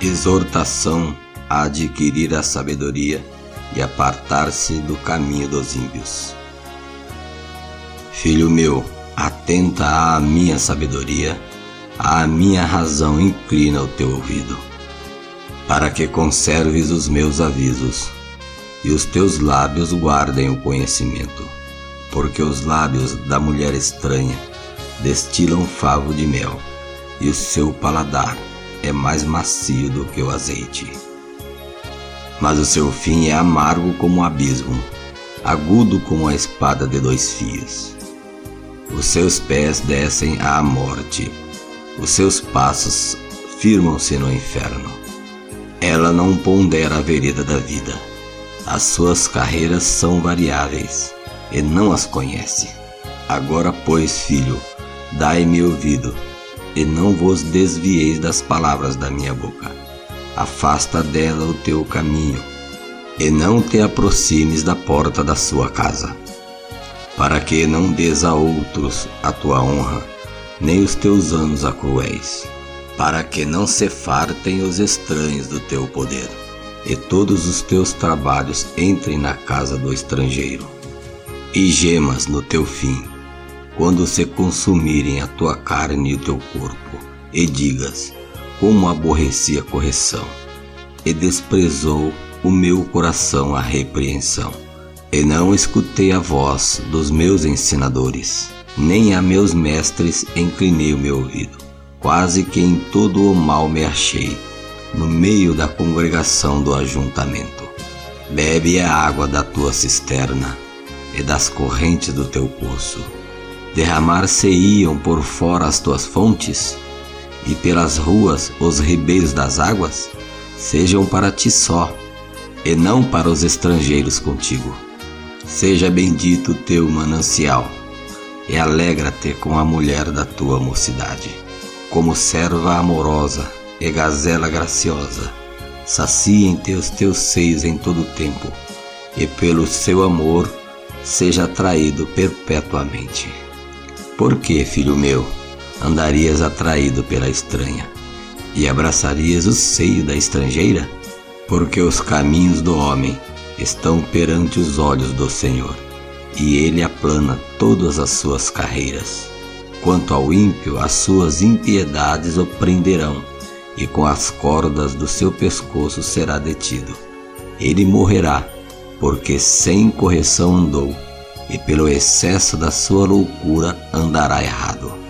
Exortação a adquirir a sabedoria e apartar-se do caminho dos ímpios. Filho meu, atenta à minha sabedoria, à minha razão inclina o teu ouvido, para que conserves os meus avisos e os teus lábios guardem o conhecimento, porque os lábios da mulher estranha destilam favo de mel, e o seu paladar é mais macio do que o azeite. Mas o seu fim é amargo como o abismo, agudo como a espada de dois fios. Os seus pés descem à morte, os seus passos firmam-se no inferno. Ela não pondera a vereda da vida. As suas carreiras são variáveis e não as conhece. Agora, pois, filho, dai-me ouvido e não vos desvieis das palavras da minha boca. Afasta dela o teu caminho e não te aproximes da porta da sua casa para que não des a outros a tua honra, nem os teus anos a cruéis, para que não se fartem os estranhos do teu poder, e todos os teus trabalhos entrem na casa do estrangeiro, e gemas no teu fim, quando se consumirem a tua carne e o teu corpo, e digas: Como aborreci a correção, e desprezou o meu coração a repreensão e não escutei a voz dos meus ensinadores, nem a meus mestres inclinei o meu ouvido. Quase que em todo o mal me achei, no meio da congregação do ajuntamento. Bebe a água da tua cisterna e das correntes do teu poço. Derramar-se-iam por fora as tuas fontes, e pelas ruas os ribeiros das águas, sejam para ti só, e não para os estrangeiros contigo. Seja bendito teu manancial, e alegra-te com a mulher da tua mocidade. Como serva amorosa e gazela graciosa, saciem-te os teus seios em todo o tempo, e pelo seu amor seja atraído perpetuamente. Por que, filho meu, andarias atraído pela estranha, e abraçarias o seio da estrangeira? Porque os caminhos do homem estão perante os olhos do Senhor, e ele aplana todas as suas carreiras. Quanto ao ímpio, as suas impiedades o prenderão, e com as cordas do seu pescoço será detido. Ele morrerá, porque sem correção andou, e pelo excesso da sua loucura andará errado.